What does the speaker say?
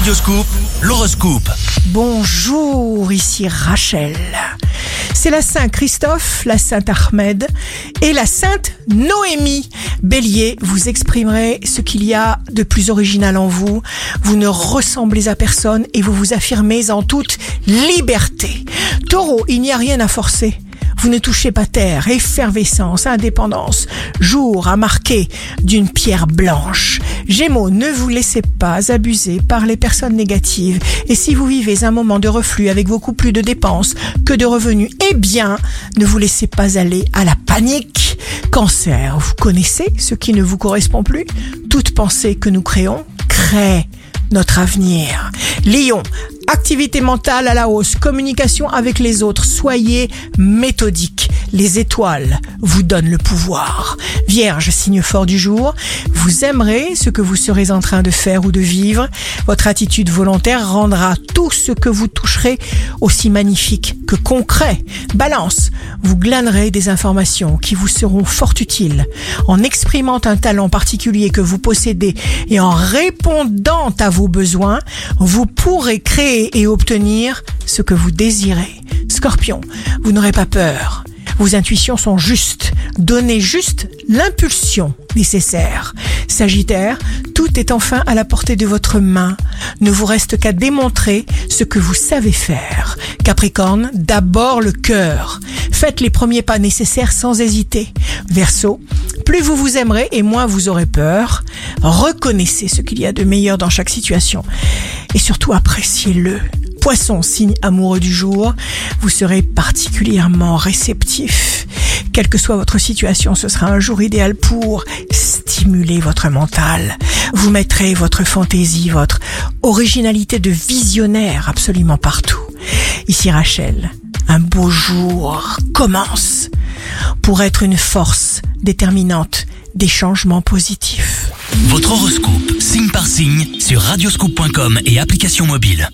Radioscoop, l'horoscope. Bonjour, ici Rachel. C'est la Saint Christophe, la Sainte Ahmed et la Sainte Noémie. Bélier, vous exprimerez ce qu'il y a de plus original en vous. Vous ne ressemblez à personne et vous vous affirmez en toute liberté. Taureau, il n'y a rien à forcer. Vous ne touchez pas terre, effervescence, indépendance, jour à marquer d'une pierre blanche. Gémeaux, ne vous laissez pas abuser par les personnes négatives. Et si vous vivez un moment de reflux avec beaucoup plus de dépenses que de revenus, eh bien, ne vous laissez pas aller à la panique. Cancer, vous connaissez ce qui ne vous correspond plus? Toute pensée que nous créons crée notre avenir. Lion, activité mentale à la hausse, communication avec les autres, soyez méthodique. Les étoiles vous donnent le pouvoir. Vierge, signe fort du jour, vous aimerez ce que vous serez en train de faire ou de vivre. Votre attitude volontaire rendra tout ce que vous toucherez aussi magnifique que concret. Balance, vous glanerez des informations qui vous seront fort utiles. En exprimant un talent particulier que vous possédez et en répondant à vos besoins, vous pourrez créer et obtenir ce que vous désirez. Scorpion, vous n'aurez pas peur. Vos intuitions sont justes. Donnez juste l'impulsion nécessaire. Sagittaire, tout est enfin à la portée de votre main. Ne vous reste qu'à démontrer ce que vous savez faire. Capricorne, d'abord le cœur. Faites les premiers pas nécessaires sans hésiter. Verseau, plus vous vous aimerez et moins vous aurez peur. Reconnaissez ce qu'il y a de meilleur dans chaque situation et surtout appréciez-le. Poisson, signe amoureux du jour, vous serez particulièrement réceptif. Quelle que soit votre situation, ce sera un jour idéal pour stimuler votre mental. Vous mettrez votre fantaisie, votre originalité de visionnaire absolument partout. Ici Rachel, un beau jour commence pour être une force déterminante des changements positifs. Votre horoscope, signe par signe, sur radioscoop.com et application mobile.